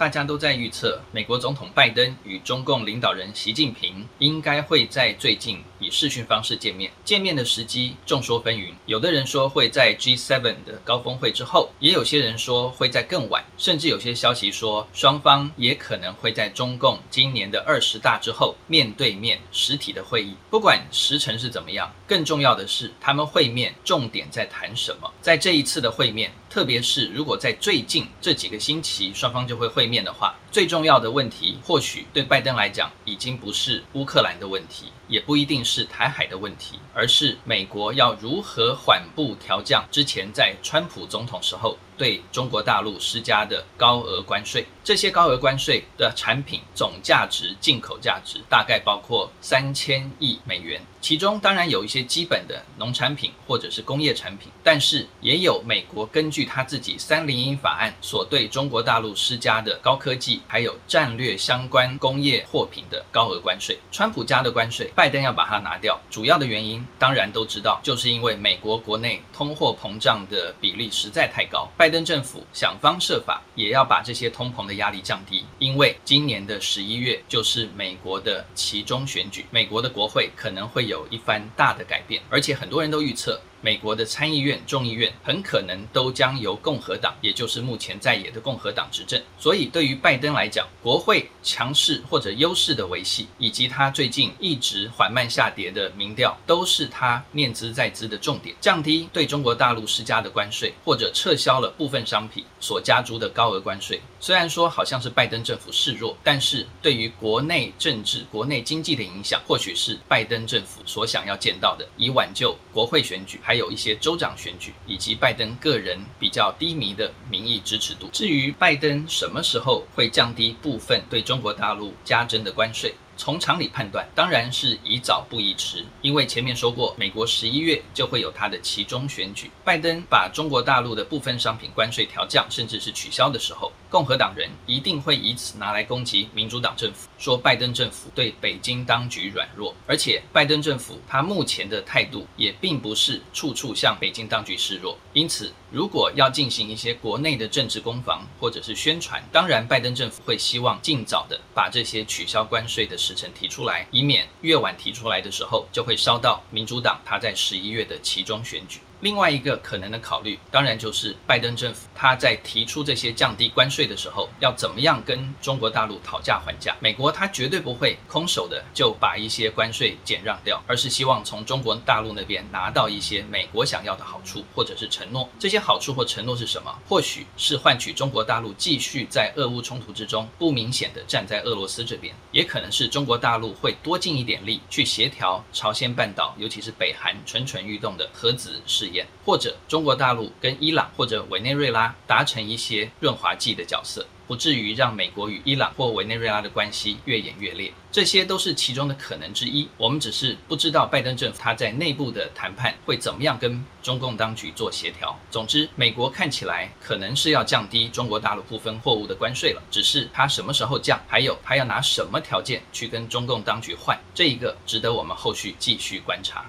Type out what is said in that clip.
大家都在预测，美国总统拜登与中共领导人习近平应该会在最近以视讯方式见面。见面的时机众说纷纭，有的人说会在 G7 的高峰会之后，也有些人说会在更晚，甚至有些消息说双方也可能会在中共今年的二十大之后面对面实体的会议。不管时辰是怎么样，更重要的是他们会面重点在谈什么。在这一次的会面，特别是如果在最近这几个星期双方就会会面的话，最重要的问题或许对拜登来讲已经不是乌克兰的问题，也不一定是台海的问题，而是美国要如何缓步调降之前在川普总统时候对中国大陆施加的高额关税。这些高额关税的产品总价值、进口价值大概包括三千亿美元。其中当然有一些基本的农产品或者是工业产品，但是也有美国根据他自己三零一法案所对中国大陆施加的高科技还有战略相关工业货品的高额关税。川普加的关税，拜登要把它拿掉，主要的原因当然都知道，就是因为美国国内通货膨胀的比例实在太高，拜登政府想方设法也要把这些通膨的压力降低，因为今年的十一月就是美国的期中选举，美国的国会可能会。有一番大的改变，而且很多人都预测。美国的参议院、众议院很可能都将由共和党，也就是目前在野的共和党执政。所以，对于拜登来讲，国会强势或者优势的维系，以及他最近一直缓慢下跌的民调，都是他念兹在兹的重点。降低对中国大陆施加的关税，或者撤销了部分商品所加诸的高额关税。虽然说好像是拜登政府示弱，但是对于国内政治、国内经济的影响，或许是拜登政府所想要见到的，以挽救国会选举。还有一些州长选举，以及拜登个人比较低迷的民意支持度。至于拜登什么时候会降低部分对中国大陆加征的关税？从常理判断，当然是宜早不宜迟，因为前面说过，美国十一月就会有他的期中选举。拜登把中国大陆的部分商品关税调降，甚至是取消的时候，共和党人一定会以此拿来攻击民主党政府，说拜登政府对北京当局软弱。而且，拜登政府他目前的态度也并不是处处向北京当局示弱。因此，如果要进行一些国内的政治攻防或者是宣传，当然拜登政府会希望尽早的把这些取消关税的。时辰提出来，以免越晚提出来的时候，就会烧到民主党他在十一月的期中选举。另外一个可能的考虑，当然就是拜登政府他在提出这些降低关税的时候，要怎么样跟中国大陆讨价还价。美国他绝对不会空手的就把一些关税减让掉，而是希望从中国大陆那边拿到一些美国想要的好处或者是承诺。这些好处或承诺是什么？或许是换取中国大陆继续在俄乌冲突之中不明显的站在俄罗斯这边，也可能是中国大陆会多尽一点力去协调朝鲜半岛，尤其是北韩蠢蠢欲动的核子试或者中国大陆跟伊朗或者委内瑞拉达成一些润滑剂的角色，不至于让美国与伊朗或委内瑞拉的关系越演越烈。这些都是其中的可能之一，我们只是不知道拜登政府他在内部的谈判会怎么样跟中共当局做协调。总之，美国看起来可能是要降低中国大陆部分货物的关税了，只是他什么时候降，还有他要拿什么条件去跟中共当局换，这一个值得我们后续继续观察。